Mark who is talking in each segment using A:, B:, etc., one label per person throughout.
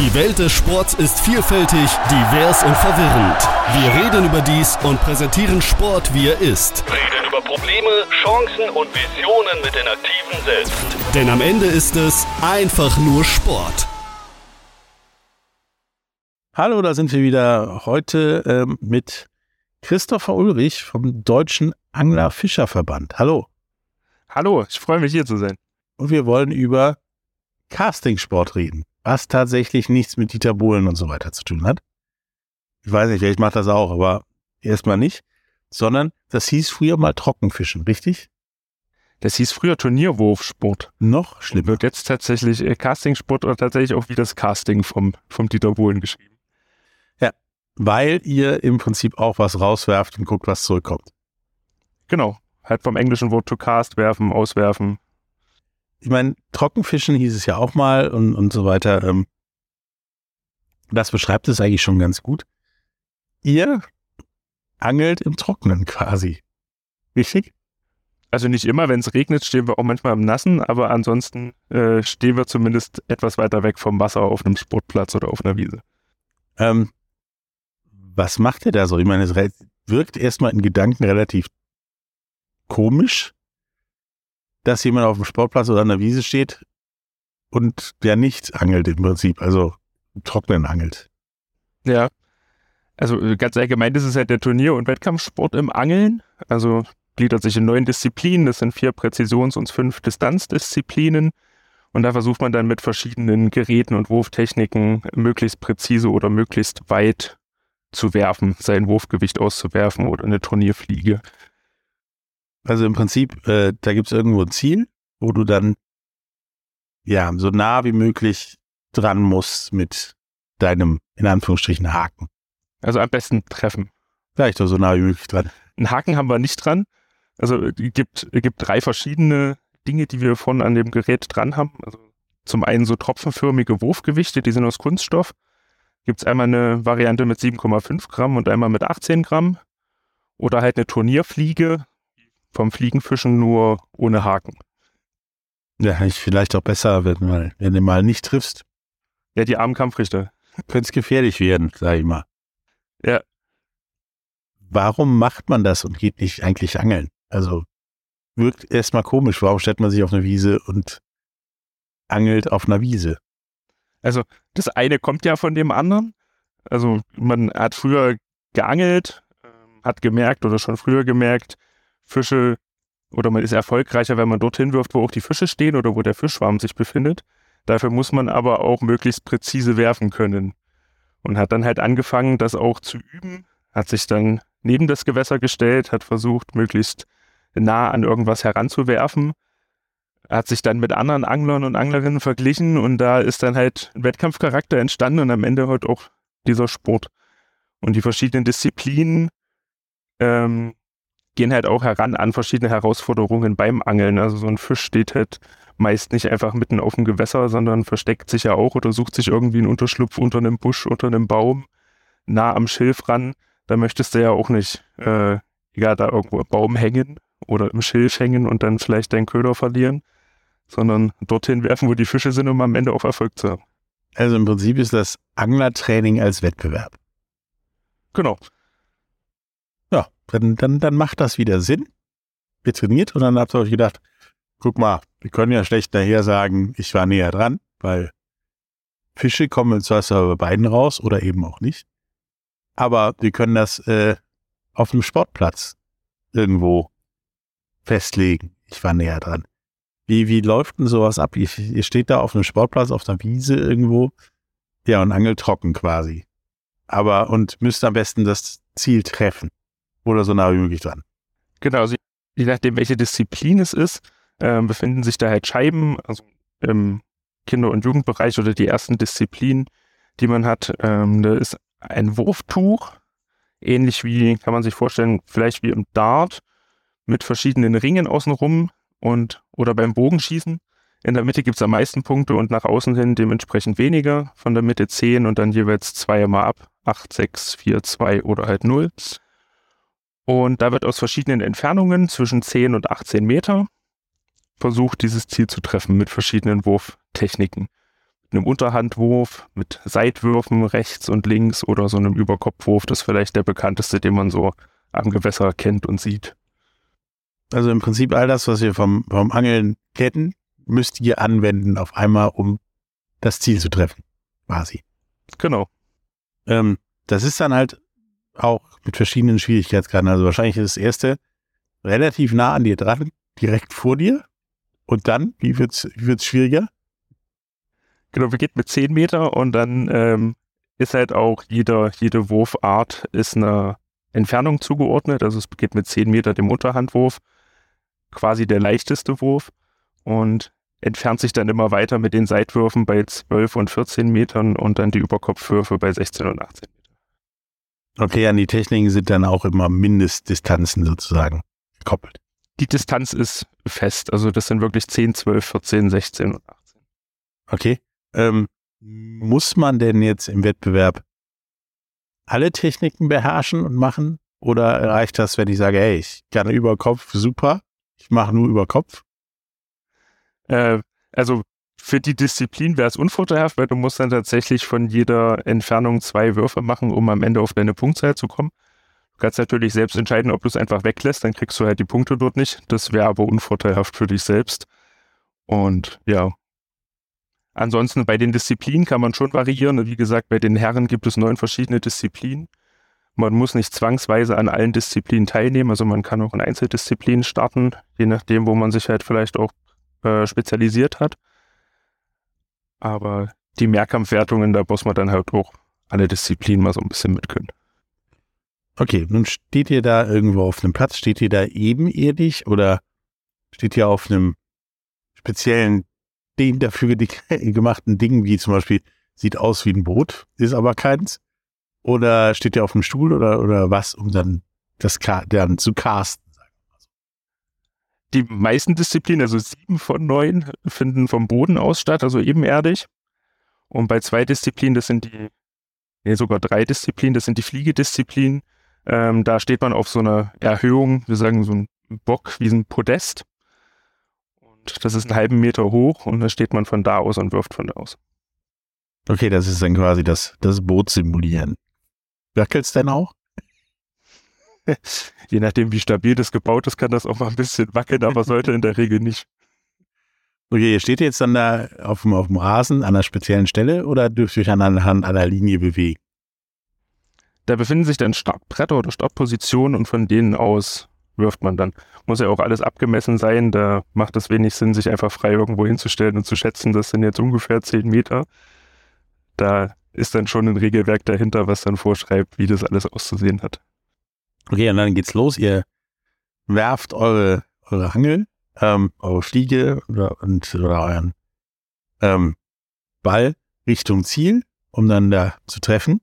A: Die Welt des Sports ist vielfältig, divers und verwirrend. Wir reden über dies und präsentieren Sport, wie er ist.
B: Reden über Probleme, Chancen und Visionen mit den Aktiven selbst.
A: Denn am Ende ist es einfach nur Sport.
C: Hallo, da sind wir wieder heute ähm, mit Christopher Ulrich vom Deutschen Angler-Fischer-Verband. Hallo.
D: Hallo, ich freue mich hier zu sein.
C: Und wir wollen über Castingsport reden, was tatsächlich nichts mit Dieter Bohlen und so weiter zu tun hat. Ich weiß nicht, vielleicht macht das auch, aber erstmal nicht. Sondern das hieß früher mal Trockenfischen, richtig?
D: Das hieß früher Turnierwurfsport.
C: Noch schlimmer.
D: Wird jetzt tatsächlich äh, Castingsport oder tatsächlich auch wie das Casting vom, vom Dieter Bohlen geschrieben.
C: Ja, weil ihr im Prinzip auch was rauswerft und guckt, was zurückkommt.
D: Genau. Halt vom englischen Wort to cast, werfen, auswerfen.
C: Ich meine, Trockenfischen hieß es ja auch mal und, und so weiter. Ähm, das beschreibt es eigentlich schon ganz gut. Ihr angelt im Trockenen quasi. Richtig?
D: Also nicht immer, wenn es regnet, stehen wir auch manchmal im Nassen, aber ansonsten äh, stehen wir zumindest etwas weiter weg vom Wasser auf einem Sportplatz oder auf einer Wiese.
C: Ähm, was macht ihr da so? Ich meine, es wirkt erstmal in Gedanken relativ komisch, dass jemand auf dem Sportplatz oder an der Wiese steht und der nicht angelt im Prinzip, also Trocknen angelt.
D: Ja. Also äh, ganz allgemein ist es halt der Turnier- und Wettkampfsport im Angeln. Also gliedert sich in neun Disziplinen. Das sind vier Präzisions- und fünf Distanzdisziplinen. Und da versucht man dann mit verschiedenen Geräten und Wurftechniken möglichst präzise oder möglichst weit zu werfen, sein Wurfgewicht auszuwerfen oder eine Turnierfliege.
C: Also im Prinzip, äh, da gibt es irgendwo ein Ziel, wo du dann ja so nah wie möglich dran musst mit deinem, in Anführungsstrichen, Haken.
D: Also am besten treffen.
C: Vielleicht doch so nah wie möglich dran.
D: Einen Haken haben wir nicht dran. Also es gibt, es gibt drei verschiedene Dinge, die wir vorne an dem Gerät dran haben. Also zum einen so tropfenförmige Wurfgewichte, die sind aus Kunststoff. Gibt es einmal eine Variante mit 7,5 Gramm und einmal mit 18 Gramm. Oder halt eine Turnierfliege vom Fliegenfischen nur ohne Haken.
C: Ja, ich vielleicht auch besser, wenn, mal, wenn du mal nicht triffst.
D: Ja, die armen Kampfrichter.
C: Könnte es gefährlich werden, sag ich mal.
D: Ja.
C: Warum macht man das und geht nicht eigentlich angeln? Also wirkt erstmal komisch. Warum stellt man sich auf eine Wiese und angelt auf einer Wiese?
D: Also das eine kommt ja von dem anderen. Also man hat früher geangelt, ähm, hat gemerkt oder schon früher gemerkt, Fische oder man ist erfolgreicher, wenn man dorthin wirft, wo auch die Fische stehen oder wo der Fischschwarm sich befindet. Dafür muss man aber auch möglichst präzise werfen können. Und hat dann halt angefangen, das auch zu üben, hat sich dann neben das Gewässer gestellt, hat versucht, möglichst nah an irgendwas heranzuwerfen, hat sich dann mit anderen Anglern und Anglerinnen verglichen und da ist dann halt ein Wettkampfcharakter entstanden und am Ende halt auch dieser Sport. Und die verschiedenen Disziplinen ähm, gehen halt auch heran an verschiedene Herausforderungen beim Angeln. Also so ein Fisch steht halt meist nicht einfach mitten auf dem Gewässer, sondern versteckt sich ja auch oder sucht sich irgendwie einen Unterschlupf unter einem Busch, unter einem Baum, nah am Schilf ran. Da möchtest du ja auch nicht, äh, egal, da irgendwo im Baum hängen oder im Schilf hängen und dann vielleicht deinen Köder verlieren, sondern dorthin werfen, wo die Fische sind, um am Ende auch Erfolg zu haben.
C: Also im Prinzip ist das Anglertraining als Wettbewerb.
D: Genau.
C: Dann, dann, dann macht das wieder Sinn. Wir trainiert und dann habt ihr euch gedacht, guck mal, wir können ja schlecht nachher sagen, ich war näher dran, weil Fische kommen im Zweifel bei beiden raus oder eben auch nicht. Aber wir können das äh, auf einem Sportplatz irgendwo festlegen. Ich war näher dran. Wie, wie läuft denn sowas ab? Ihr, ihr steht da auf einem Sportplatz, auf einer Wiese irgendwo, ja, und angelt trocken quasi. Aber, und müsst am besten das Ziel treffen. Oder so nah wie möglich dran.
D: Genau, also je nachdem, welche Disziplin es ist, äh, befinden sich da halt Scheiben, also im Kinder- und Jugendbereich oder die ersten Disziplinen, die man hat. Ähm, da ist ein Wurftuch, ähnlich wie, kann man sich vorstellen, vielleicht wie im Dart, mit verschiedenen Ringen außenrum und oder beim Bogenschießen. In der Mitte gibt es am meisten Punkte und nach außen hin dementsprechend weniger. Von der Mitte 10 und dann jeweils zweimal ab. 8, 6, 4, 2 oder halt 0. Und da wird aus verschiedenen Entfernungen zwischen 10 und 18 Meter versucht, dieses Ziel zu treffen mit verschiedenen Wurftechniken. einem Unterhandwurf, mit Seitwürfen rechts und links oder so einem Überkopfwurf. Das ist vielleicht der bekannteste, den man so am Gewässer kennt und sieht.
C: Also im Prinzip all das, was wir vom, vom Angeln kennen, müsst ihr anwenden auf einmal, um das Ziel zu treffen. Quasi.
D: Genau.
C: Ähm, das ist dann halt auch mit verschiedenen Schwierigkeitsgraden. Also wahrscheinlich ist das erste relativ nah an dir dran, direkt vor dir. Und dann, wie wird's, wie wird's schwieriger?
D: Genau, wir gehen mit 10 Meter und dann ähm, ist halt auch jeder, jede Wurfart ist einer Entfernung zugeordnet. Also es beginnt mit 10 Meter dem Unterhandwurf, quasi der leichteste Wurf und entfernt sich dann immer weiter mit den Seitwürfen bei 12 und 14 Metern und dann die Überkopfwürfe bei 16 und 18 Metern.
C: Okay, an die Techniken sind dann auch immer Mindestdistanzen sozusagen gekoppelt.
D: Die Distanz ist fest, also das sind wirklich 10, 12, 14, 16 und 18.
C: Okay. Ähm, muss man denn jetzt im Wettbewerb alle Techniken beherrschen und machen? Oder reicht das, wenn ich sage, hey, ich kann über Kopf, super, ich mache nur über Kopf?
D: Äh, also für die Disziplin wäre es unvorteilhaft, weil du musst dann tatsächlich von jeder Entfernung zwei Würfe machen, um am Ende auf deine Punktzahl zu kommen. Du kannst natürlich selbst entscheiden, ob du es einfach weglässt, dann kriegst du halt die Punkte dort nicht. Das wäre aber unvorteilhaft für dich selbst. Und ja. Ansonsten bei den Disziplinen kann man schon variieren. Wie gesagt, bei den Herren gibt es neun verschiedene Disziplinen. Man muss nicht zwangsweise an allen Disziplinen teilnehmen. Also man kann auch in Einzeldisziplinen starten, je nachdem, wo man sich halt vielleicht auch äh, spezialisiert hat. Aber die Mehrkampfwertungen, da muss man dann halt auch alle Disziplinen mal so ein bisschen mit können.
C: Okay, nun steht ihr da irgendwo auf einem Platz, steht ihr da ebenerdig oder steht ihr auf einem speziellen, den dafür gemachten Ding, wie zum Beispiel sieht aus wie ein Boot, ist aber keins? Oder steht ihr auf einem Stuhl oder, oder was, um dann das dann zu casten?
D: Die meisten Disziplinen, also sieben von neun, finden vom Boden aus statt, also ebenerdig. Und bei zwei Disziplinen, das sind die, nee, sogar drei Disziplinen, das sind die Fliegedisziplinen. Ähm, da steht man auf so einer Erhöhung, wir sagen so ein Bock wie ein Podest. Und das ist einen halben Meter hoch und da steht man von da aus und wirft von da aus.
C: Okay, das ist dann quasi das, das Boot simulieren. Wackelt's denn auch?
D: Je nachdem, wie stabil das gebaut ist, kann das auch mal ein bisschen wackeln, aber sollte in der Regel nicht.
C: Okay, ihr steht jetzt dann da auf dem, auf dem Rasen an einer speziellen Stelle oder dürft ihr euch anhand einer Linie bewegen?
D: Da befinden sich dann Startbretter oder Startpositionen und von denen aus wirft man dann. Muss ja auch alles abgemessen sein, da macht es wenig Sinn, sich einfach frei irgendwo hinzustellen und zu schätzen, das sind jetzt ungefähr 10 Meter. Da ist dann schon ein Regelwerk dahinter, was dann vorschreibt, wie das alles auszusehen hat.
C: Okay, und dann geht's los. Ihr werft eure, eure Angel, ähm, eure Fliege oder, und, oder euren ähm, Ball Richtung Ziel, um dann da zu treffen.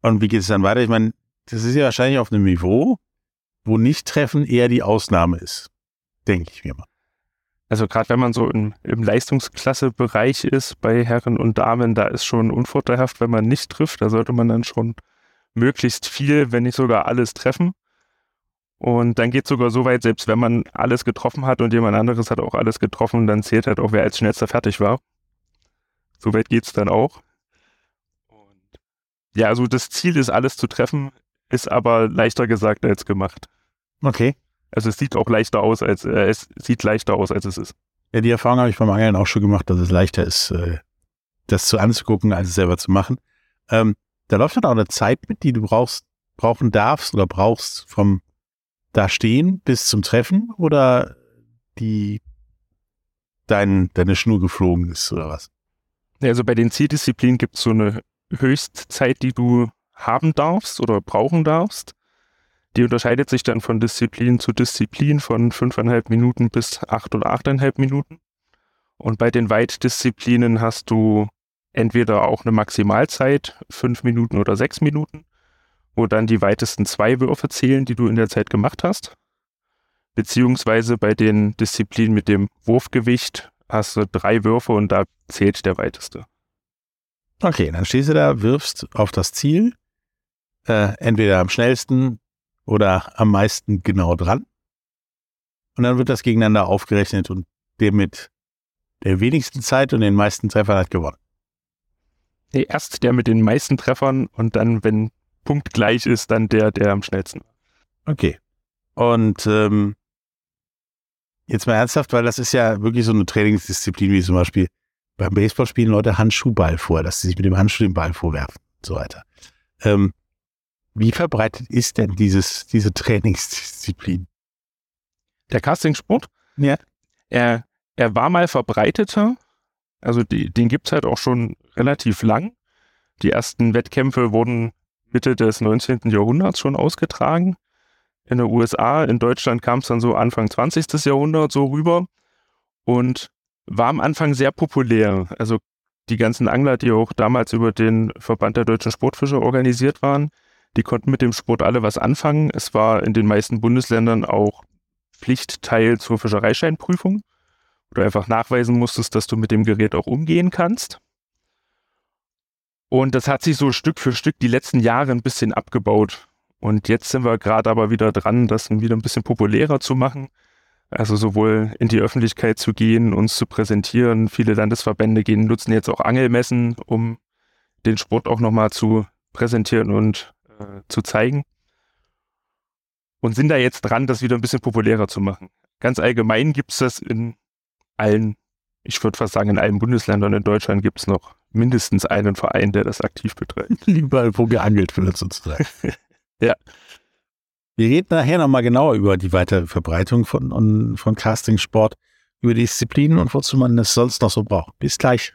C: Und wie geht es dann weiter? Ich meine, das ist ja wahrscheinlich auf einem Niveau, wo nicht treffen eher die Ausnahme ist. Denke ich mir mal.
D: Also gerade wenn man so im, im Leistungsklassebereich ist bei Herren und Damen, da ist schon unvorteilhaft, wenn man nicht trifft. Da sollte man dann schon möglichst viel, wenn nicht sogar alles treffen. Und dann geht es sogar so weit, selbst wenn man alles getroffen hat und jemand anderes hat auch alles getroffen, dann zählt halt auch, wer als schnellster fertig war. So weit geht es dann auch. Und ja, also das Ziel ist, alles zu treffen, ist aber leichter gesagt als gemacht.
C: Okay.
D: Also es sieht auch leichter aus, als äh, es sieht leichter aus, als es ist.
C: Ja, die Erfahrung habe ich beim Angeln auch schon gemacht, dass es leichter ist, äh, das zu anzugucken, als es selber zu machen. Ähm, da läuft dann auch eine Zeit mit, die du brauchst, brauchen darfst oder brauchst vom da stehen bis zum Treffen oder die dein, deine Schnur geflogen ist oder was?
D: Ja, also bei den Zieldisziplinen gibt es so eine Höchstzeit, die du haben darfst oder brauchen darfst. Die unterscheidet sich dann von Disziplin zu Disziplin von fünfeinhalb Minuten bis acht oder achteinhalb Minuten. Und bei den Weitdisziplinen hast du entweder auch eine Maximalzeit, fünf Minuten oder sechs Minuten, wo dann die weitesten zwei Würfe zählen, die du in der Zeit gemacht hast. Beziehungsweise bei den Disziplinen mit dem Wurfgewicht hast du drei Würfe und da zählt der weiteste.
C: Okay, dann stehst du da, wirfst auf das Ziel, äh, entweder am schnellsten oder am meisten genau dran. Und dann wird das gegeneinander aufgerechnet und der mit der wenigsten Zeit und den meisten Treffern hat gewonnen.
D: Nee, erst der mit den meisten Treffern und dann, wenn Punkt gleich ist, dann der, der am schnellsten.
C: Okay. Und ähm, jetzt mal ernsthaft, weil das ist ja wirklich so eine Trainingsdisziplin, wie zum Beispiel beim Baseball spielen Leute Handschuhball vor, dass sie sich mit dem Handschuh den Ball vorwerfen und so weiter. Ähm, wie verbreitet ist denn dieses, diese Trainingsdisziplin?
D: Der Castingsport?
C: Ja.
D: Er, er war mal verbreiteter. Also die, den gibt's halt auch schon relativ lang. Die ersten Wettkämpfe wurden Mitte des 19. Jahrhunderts schon ausgetragen. In den USA, in Deutschland kam es dann so Anfang 20. Jahrhundert so rüber und war am Anfang sehr populär. Also die ganzen Angler, die auch damals über den Verband der deutschen Sportfischer organisiert waren, die konnten mit dem Sport alle was anfangen. Es war in den meisten Bundesländern auch Pflichtteil zur Fischereischeinprüfung, du einfach nachweisen musstest, dass du mit dem Gerät auch umgehen kannst. Und das hat sich so Stück für Stück die letzten Jahre ein bisschen abgebaut. Und jetzt sind wir gerade aber wieder dran, das wieder ein bisschen populärer zu machen. Also sowohl in die Öffentlichkeit zu gehen, uns zu präsentieren. Viele Landesverbände gehen, nutzen jetzt auch Angelmessen, um den Sport auch nochmal zu präsentieren und äh, zu zeigen. Und sind da jetzt dran, das wieder ein bisschen populärer zu machen. Ganz allgemein gibt es das in allen, ich würde fast sagen, in allen Bundesländern in Deutschland gibt es noch mindestens einen Verein, der das aktiv betreibt.
C: Überall, wo geangelt wird, sozusagen.
D: ja.
C: Wir reden nachher nochmal genauer über die weitere Verbreitung von, von Castingsport, über die Disziplinen und wozu man es sonst noch so braucht. Bis gleich.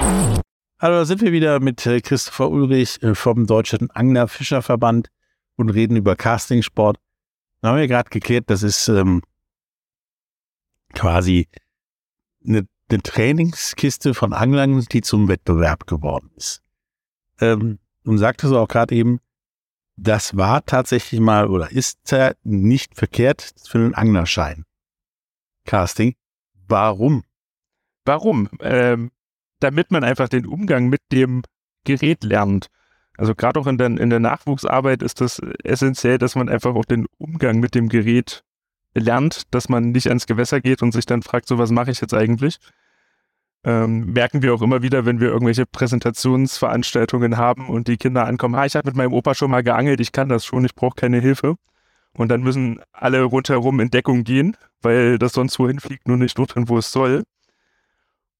C: Hallo, da sind wir wieder mit äh, Christopher Ulrich äh, vom Deutschen Angler-Fischerverband und reden über Castingsport. Da haben wir gerade geklärt, das ist ähm, quasi eine, eine, Trainingskiste von Anglern, die zum Wettbewerb geworden ist. Ähm, und sagte so auch gerade eben, das war tatsächlich mal oder ist nicht verkehrt für einen Anglerschein. Casting. Warum?
D: Warum? Ähm, damit man einfach den Umgang mit dem Gerät lernt. Also gerade auch in der, in der Nachwuchsarbeit ist das essentiell, dass man einfach auch den Umgang mit dem Gerät lernt, dass man nicht ans Gewässer geht und sich dann fragt, so was mache ich jetzt eigentlich? Ähm, merken wir auch immer wieder, wenn wir irgendwelche Präsentationsveranstaltungen haben und die Kinder ankommen, ah, ich habe mit meinem Opa schon mal geangelt, ich kann das schon, ich brauche keine Hilfe. Und dann müssen alle rundherum in Deckung gehen, weil das sonst wohin fliegt, nur nicht dorthin, wo es soll.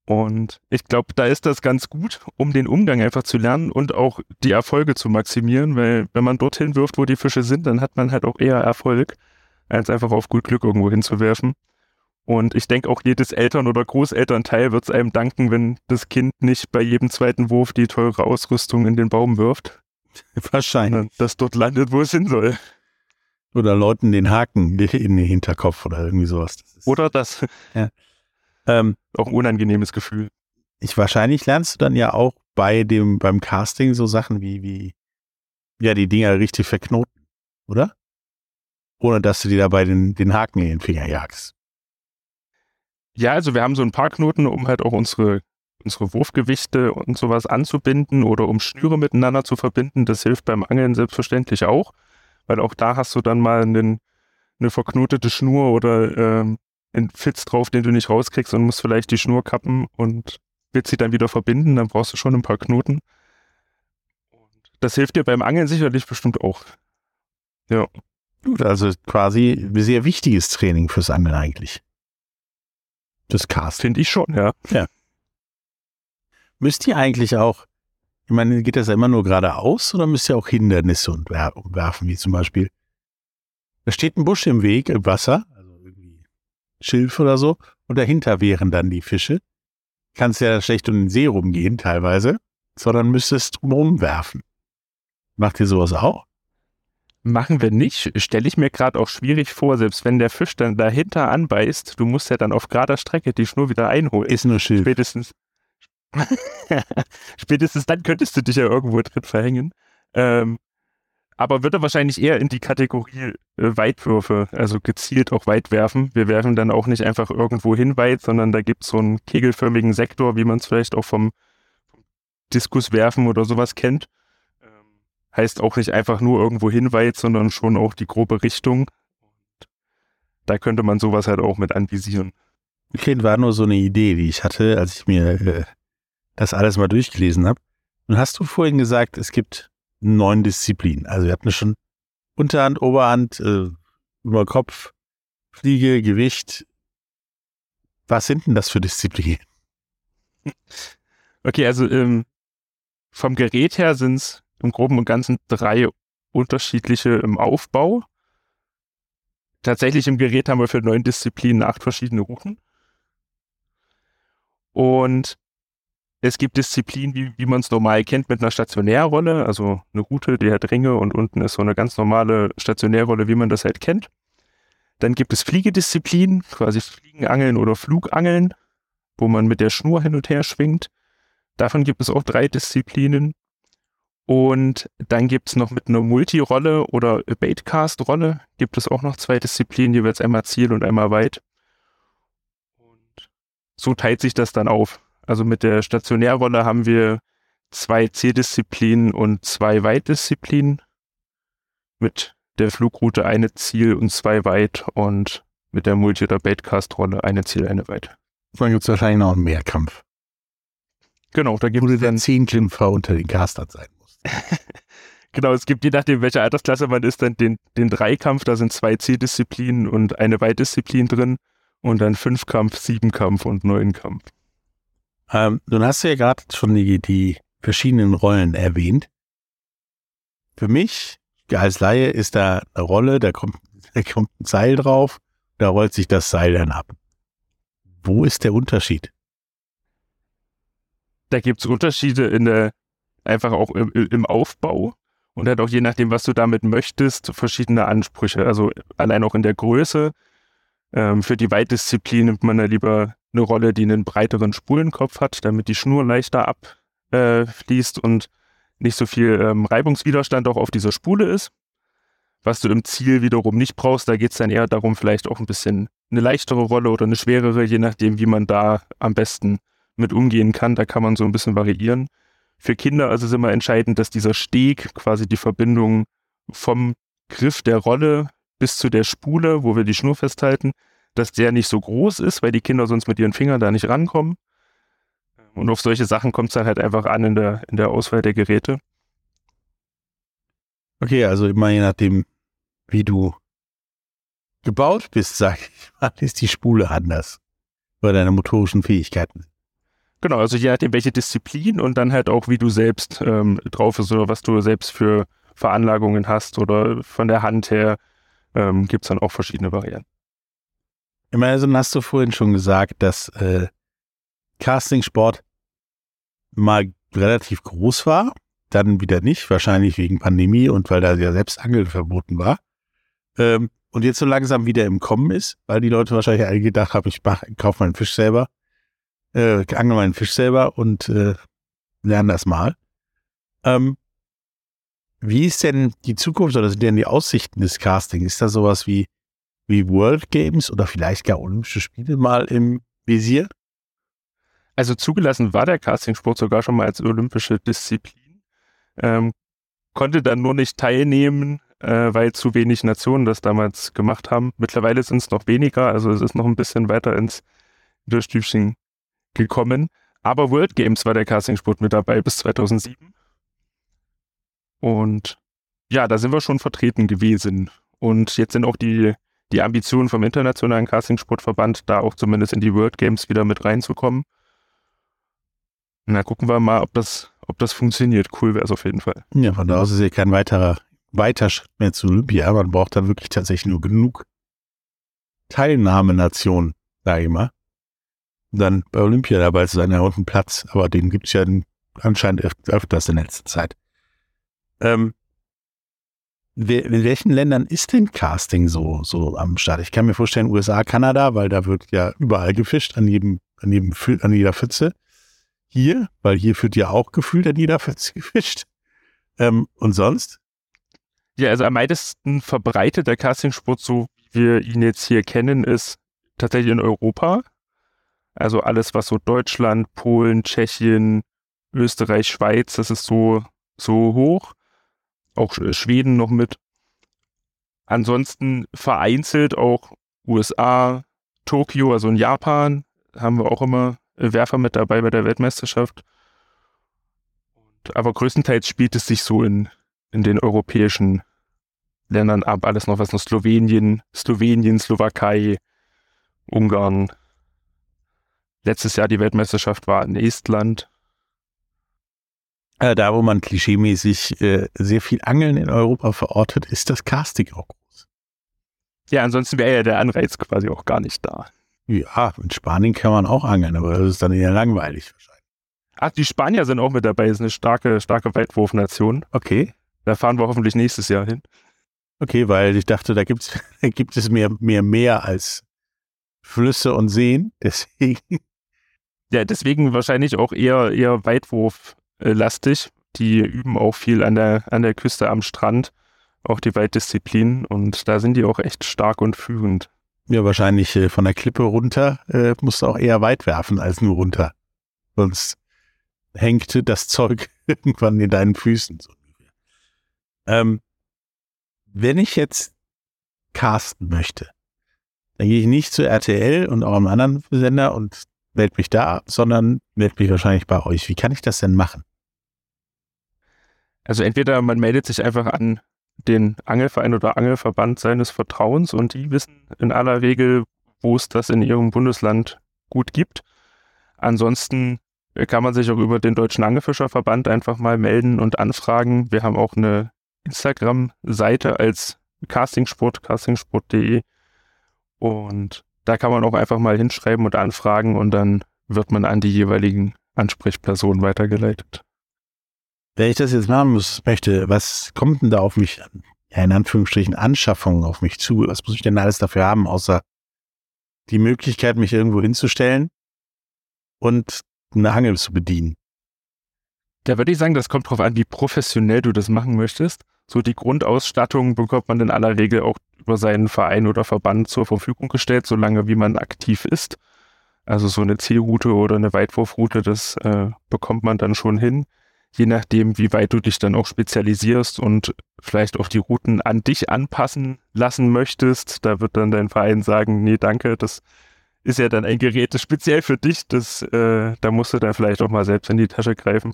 D: Und ich glaube, da ist das ganz gut, um den Umgang einfach zu lernen und auch die Erfolge zu maximieren, weil wenn man dorthin wirft, wo die Fische sind, dann hat man halt auch eher Erfolg, als einfach auf gut Glück irgendwo hinzuwerfen. Und ich denke auch jedes Eltern- oder Großelternteil wird es einem danken, wenn das Kind nicht bei jedem zweiten Wurf die teure Ausrüstung in den Baum wirft.
C: Wahrscheinlich.
D: Dass dort landet, wo es hin soll.
C: Oder Leuten den Haken in den Hinterkopf oder irgendwie sowas.
D: Das oder das.
C: Ja. Ähm,
D: auch ein unangenehmes Gefühl.
C: Ich wahrscheinlich lernst du dann ja auch bei dem, beim Casting so Sachen wie, wie, ja, die Dinger richtig verknoten, oder? Ohne dass du dir dabei den, den Haken in den Finger jagst.
D: Ja, also wir haben so ein paar Knoten, um halt auch unsere, unsere Wurfgewichte und sowas anzubinden oder um Schnüre miteinander zu verbinden. Das hilft beim Angeln selbstverständlich auch, weil auch da hast du dann mal einen, eine verknotete Schnur oder ähm, einen Fitz drauf, den du nicht rauskriegst und musst vielleicht die Schnur kappen und willst sie dann wieder verbinden, dann brauchst du schon ein paar Knoten. Und das hilft dir beim Angeln sicherlich bestimmt auch. Ja.
C: Gut, also quasi ein sehr wichtiges Training fürs Angeln eigentlich. Das Cast.
D: Finde ich schon, ja.
C: Ja. Müsst ihr eigentlich auch, ich meine, geht das ja immer nur geradeaus oder müsst ihr auch Hindernisse umwerfen, wie zum Beispiel, da steht ein Busch im Weg im Wasser, Schilf oder so. Und dahinter wären dann die Fische. Kannst ja schlecht um den See rumgehen teilweise, sondern müsstest drumherum werfen. Macht ihr sowas auch?
D: Machen wir nicht. Stelle ich mir gerade auch schwierig vor, selbst wenn der Fisch dann dahinter anbeißt, du musst ja dann auf gerader Strecke die Schnur wieder einholen.
C: Ist nur Schild.
D: Spätestens. Spätestens dann könntest du dich ja irgendwo drin verhängen. Ähm, aber würde wahrscheinlich eher in die Kategorie äh, Weitwürfe, also gezielt auch weit werfen. Wir werfen dann auch nicht einfach irgendwo hin weit, sondern da gibt es so einen kegelförmigen Sektor, wie man es vielleicht auch vom Diskuswerfen oder sowas kennt. Ähm, heißt auch nicht einfach nur irgendwo hin weit, sondern schon auch die grobe Richtung. Da könnte man sowas halt auch mit anvisieren.
C: Okay, war nur so eine Idee, die ich hatte, als ich mir äh, das alles mal durchgelesen habe. Und hast du vorhin gesagt, es gibt neun Disziplinen. Also wir hatten schon Unterhand, Oberhand, äh, über Kopf, Fliege, Gewicht. Was sind denn das für Disziplinen?
D: Okay, also ähm, vom Gerät her sind es im Groben und Ganzen drei unterschiedliche im Aufbau. Tatsächlich im Gerät haben wir für neun Disziplinen acht verschiedene Routen. Und es gibt Disziplinen, wie, wie man es normal kennt, mit einer Stationärrolle, also eine Route, die hat Ringe und unten ist so eine ganz normale Stationärrolle, wie man das halt kennt. Dann gibt es Fliegedisziplinen, quasi Fliegenangeln oder Flugangeln, wo man mit der Schnur hin und her schwingt. Davon gibt es auch drei Disziplinen. Und dann gibt es noch mit einer Multirolle oder Baitcast-Rolle gibt es auch noch zwei Disziplinen, jeweils einmal Ziel und einmal weit. Und so teilt sich das dann auf. Also mit der Stationärrolle haben wir zwei Zieldisziplinen und zwei Weitdisziplinen. Mit der Flugroute eine Ziel und zwei weit und mit der Multi- oder Baitcast-Rolle eine Ziel, eine weit.
C: Dann gibt es wahrscheinlich noch einen Mehrkampf.
D: Genau, da gibt es dann
C: Zehnkämpfer unter den Castern sein musst.
D: Genau, es gibt je nachdem, welche Altersklasse man ist, dann den, den Dreikampf, da sind zwei Zieldisziplinen und eine Weitdisziplin drin und dann Fünfkampf, Siebenkampf und Neunkampf.
C: Ähm, nun hast du ja gerade schon die, die verschiedenen Rollen erwähnt. Für mich als Laie ist da eine Rolle, da kommt, da kommt ein Seil drauf, da rollt sich das Seil dann ab. Wo ist der Unterschied?
D: Da gibt es Unterschiede in der, einfach auch im, im Aufbau und halt auch je nachdem, was du damit möchtest, verschiedene Ansprüche. Also allein auch in der Größe. Ähm, für die Weitdisziplin nimmt man da lieber eine Rolle, die einen breiteren Spulenkopf hat, damit die Schnur leichter abfließt äh, und nicht so viel ähm, Reibungswiderstand auch auf dieser Spule ist. Was du im Ziel wiederum nicht brauchst, da geht es dann eher darum, vielleicht auch ein bisschen eine leichtere Rolle oder eine schwerere, je nachdem, wie man da am besten mit umgehen kann. Da kann man so ein bisschen variieren. Für Kinder also ist immer entscheidend, dass dieser Steg quasi die Verbindung vom Griff der Rolle bis zu der Spule, wo wir die Schnur festhalten, dass der nicht so groß ist, weil die Kinder sonst mit ihren Fingern da nicht rankommen. Und auf solche Sachen kommt es dann halt einfach an in der, in der Auswahl der Geräte.
C: Okay, also immer je nachdem, wie du gebaut bist, sag ich mal, ist die Spule anders. Bei deine motorischen Fähigkeiten.
D: Genau, also je nachdem, welche Disziplin und dann halt auch, wie du selbst ähm, drauf bist oder was du selbst für Veranlagungen hast oder von der Hand her ähm, gibt es dann auch verschiedene Varianten.
C: Immerhin hast du vorhin schon gesagt, dass äh, Castingsport mal relativ groß war, dann wieder nicht, wahrscheinlich wegen Pandemie und weil da ja selbst Angeln verboten war. Ähm, und jetzt so langsam wieder im Kommen ist, weil die Leute wahrscheinlich alle gedacht haben, ich mach, kauf meinen Fisch selber, äh, angel meinen Fisch selber und äh, lerne das mal. Ähm, wie ist denn die Zukunft oder sind denn die Aussichten des Castings? Ist da sowas wie, wie World Games oder vielleicht gar Olympische Spiele mal im Visier?
D: Also zugelassen war der Castingsport sogar schon mal als olympische Disziplin. Ähm, konnte dann nur nicht teilnehmen, äh, weil zu wenig Nationen das damals gemacht haben. Mittlerweile sind es noch weniger, also es ist noch ein bisschen weiter ins Durchstübchen gekommen. Aber World Games war der Castingsport mit dabei bis 2007. Und ja, da sind wir schon vertreten gewesen. Und jetzt sind auch die, die Ambitionen vom Internationalen Castingsportverband, da auch zumindest in die World Games wieder mit reinzukommen. Na, gucken wir mal, ob das, ob das funktioniert. Cool wäre es auf jeden Fall.
C: Ja, von da aus ist ja kein weiterer, weiter Schritt mehr zu Olympia. Man braucht dann wirklich tatsächlich nur genug Teilnahmenationen, sage ich mal. Um dann bei Olympia dabei zu sein, und einen Platz. Aber den gibt es ja anscheinend öf öfters in letzter Zeit. Ähm, in welchen Ländern ist denn Casting so, so am Start? Ich kann mir vorstellen, USA, Kanada, weil da wird ja überall gefischt, an jedem, an jedem, an jeder Pfütze. Hier, weil hier wird ja auch gefühlt an jeder Pfütze gefischt. Ähm, und sonst?
D: Ja, also am weitesten verbreitet der Castingsport, so wie wir ihn jetzt hier kennen, ist tatsächlich in Europa. Also alles, was so Deutschland, Polen, Tschechien, Österreich, Schweiz, das ist so, so hoch. Auch Sch- Schweden noch mit. Ansonsten vereinzelt auch USA, Tokio, also in Japan haben wir auch immer Werfer mit dabei bei der Weltmeisterschaft. Aber größtenteils spielt es sich so in, in den europäischen Ländern ab. Alles noch was noch Slowenien, Slowenien, Slowakei, Ungarn. Letztes Jahr die Weltmeisterschaft war in Estland.
C: Äh, da, wo man klischeemäßig äh, sehr viel Angeln in Europa verortet, ist das Casting auch groß.
D: Ja, ansonsten wäre ja der Anreiz quasi auch gar nicht da.
C: Ja, in Spanien kann man auch angeln, aber das ist dann eher langweilig wahrscheinlich.
D: Ach, die Spanier sind auch mit dabei. Das ist eine starke, starke Weitwurfnation.
C: Okay.
D: Da fahren wir hoffentlich nächstes Jahr hin.
C: Okay, weil ich dachte, da gibt's, da gibt es mehr, mehr Meer als Flüsse und Seen. Deswegen,
D: Ja, deswegen wahrscheinlich auch eher, eher Weitwurf-lastig. Die üben auch viel an der, an der Küste am Strand, auch die Weitdisziplinen. Und da sind die auch echt stark und führend.
C: ja, wahrscheinlich äh, von der Klippe runter äh, musst du auch eher weit werfen als nur runter. Sonst hängt das Zeug irgendwann in deinen Füßen. Ähm, wenn ich jetzt casten möchte, dann gehe ich nicht zu RTL und auch einem anderen Sender und melde mich da sondern melde mich wahrscheinlich bei euch. Wie kann ich das denn machen?
D: Also entweder man meldet sich einfach an den Angelverein oder Angelverband seines Vertrauens und die wissen in aller Regel, wo es das in ihrem Bundesland gut gibt. Ansonsten äh, kann man sich auch über den Deutschen Angelfischerverband einfach mal melden und anfragen. Wir haben auch eine Instagram-Seite als Castingsport, castingsport.de und da kann man auch einfach mal hinschreiben und anfragen und dann wird man an die jeweiligen Ansprechpersonen weitergeleitet.
C: Wenn ich das jetzt machen muss, möchte, was kommt denn da auf mich in Anführungsstrichen Anschaffungen auf mich zu. Was muss ich denn alles dafür haben, außer die Möglichkeit, mich irgendwo hinzustellen und eine Angel zu bedienen?
D: Da würde ich sagen, das kommt drauf an, wie professionell du das machen möchtest. So die Grundausstattung bekommt man in aller Regel auch über seinen Verein oder Verband zur Verfügung gestellt, solange wie man aktiv ist. Also so eine Zielroute oder eine Weitwurfroute, das äh, bekommt man dann schon hin. Je nachdem, wie weit du dich dann auch spezialisierst und vielleicht auch die Routen an dich anpassen lassen möchtest, da wird dann dein Verein sagen, nee, danke, das ist ja dann ein Gerät, das speziell für dich, das, äh, da musst du dann vielleicht auch mal selbst in die Tasche greifen.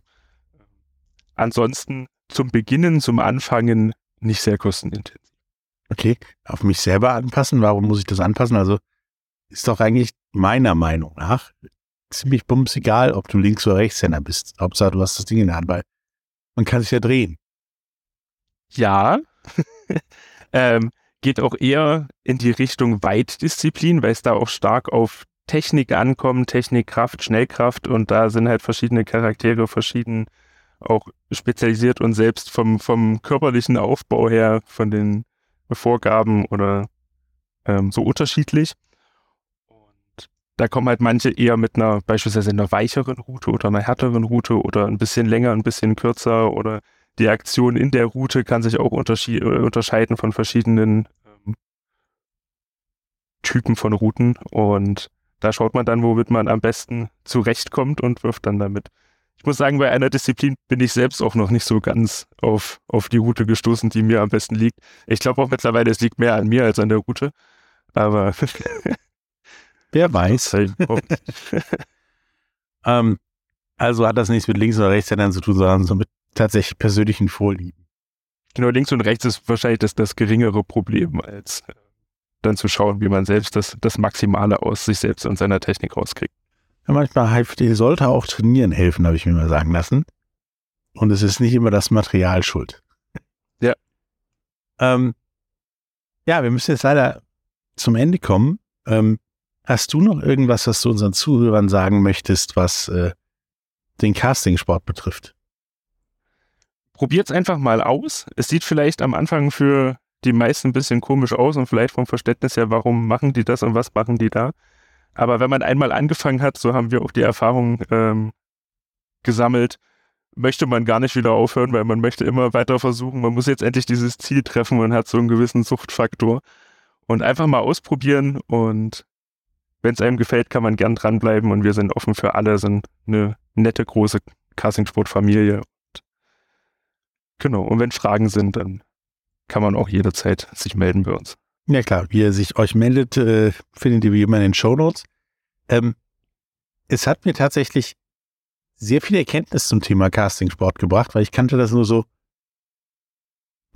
D: Ansonsten zum Beginnen, zum Anfangen nicht sehr kostenintensiv.
C: Okay, auf mich selber anpassen. Warum muss ich das anpassen? Also ist doch eigentlich meiner Meinung nach ziemlich bums egal, ob du Links- oder Rechtshänder bist. Hauptsache, du hast das Ding in der Hand, weil man kann sich ja drehen.
D: Ja, ähm, geht auch eher in die Richtung Weitdisziplin, weil es da auch stark auf Technik ankommt, Technik, Kraft, Schnellkraft und da sind halt verschiedene Charaktere verschieden auch spezialisiert und selbst vom, vom körperlichen Aufbau her, von den Vorgaben oder ähm, so unterschiedlich. Da kommen halt manche eher mit einer, beispielsweise einer weicheren Route oder einer härteren Route oder ein bisschen länger, ein bisschen kürzer oder die Aktion in der Route kann sich auch äh, unterscheiden von verschiedenen ähm, Typen von Routen und da schaut man dann, womit man am besten zurechtkommt und wirft dann damit. Ich muss sagen, bei einer Disziplin bin ich selbst auch noch nicht so ganz auf, auf die Route gestoßen, die mir am besten liegt. Ich glaube auch mittlerweile, es liegt mehr an mir als an der Route. Aber
C: Wer weiß. ähm, also hat das nichts mit Links- oder Rechtshändern zu tun, sondern so mit tatsächlich persönlichen Vorlieben.
D: genau, links und rechts ist wahrscheinlich das, das geringere Problem, als äh, dann zu schauen, wie man selbst das, das Maximale aus sich selbst und seiner Technik rauskriegt.
C: Ja, manchmal hilft, sollte auch trainieren helfen, habe ich mir mal sagen lassen. Und es ist nicht immer das Material schuld.
D: Ja.
C: Ähm, ja, wir müssen jetzt leider zum Ende kommen. Ähm, hast du noch irgendwas, was du unseren Zuhörern sagen möchtest, was äh, den Castingsport betrifft?
D: Probiert es einfach mal aus. Es sieht vielleicht am Anfang für die meisten ein bisschen komisch aus und vielleicht vom Verständnis her, warum machen die das und was machen die da. Aber wenn man einmal angefangen hat, so haben wir auch die Erfahrung ähm, gesammelt, möchte man gar nicht wieder aufhören, weil man möchte immer weiter versuchen. Man muss jetzt endlich dieses Ziel treffen und hat so einen gewissen Suchtfaktor. Und einfach mal ausprobieren und wenn es einem gefällt, kann man gern dranbleiben und wir sind offen für alle, sind eine nette, große Castingsport-Familie. Genau, und wenn Fragen sind, dann kann man auch jederzeit sich melden bei uns.
C: Ja klar, wie ihr sich euch meldet, äh, findet ihr wie immer in den Show Notes. Ähm, es hat mir tatsächlich sehr viel Erkenntnis zum Thema Castingsport gebracht, weil ich kannte das nur so.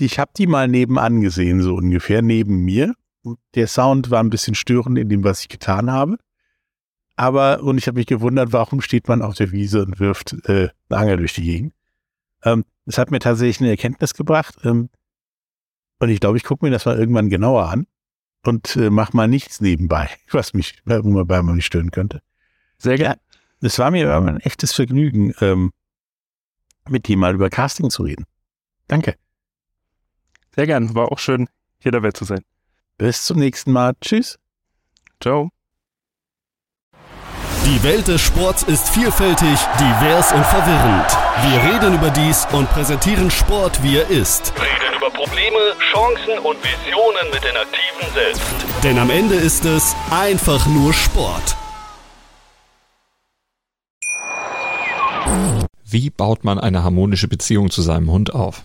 C: Ich habe die mal nebenan gesehen, so ungefähr neben mir. Der Sound war ein bisschen störend in dem, was ich getan habe. Aber, und ich habe mich gewundert, warum steht man auf der Wiese und wirft äh, eine Angel durch die Gegend. Ähm, das hat mir tatsächlich eine Erkenntnis gebracht. Ähm, und ich glaube, ich gucke mir das mal irgendwann genauer an und äh, mach mal nichts nebenbei, was mich, wobei man mich stören könnte.
D: Sehr gerne.
C: Es war mir aber ein echtes Vergnügen, ähm, mit dir mal über Casting zu reden. Danke.
D: Sehr gern. War auch schön, hier dabei zu sein.
C: Bis zum nächsten Mal. Tschüss.
D: Ciao.
A: Die Welt des Sports ist vielfältig, divers und verwirrend. Wir reden über dies und präsentieren Sport, wie er ist.
B: Reden über Probleme, Chancen und Visionen mit den Aktiven selbst.
A: Denn am Ende ist es einfach nur Sport.
E: Wie baut man eine harmonische Beziehung zu seinem Hund auf?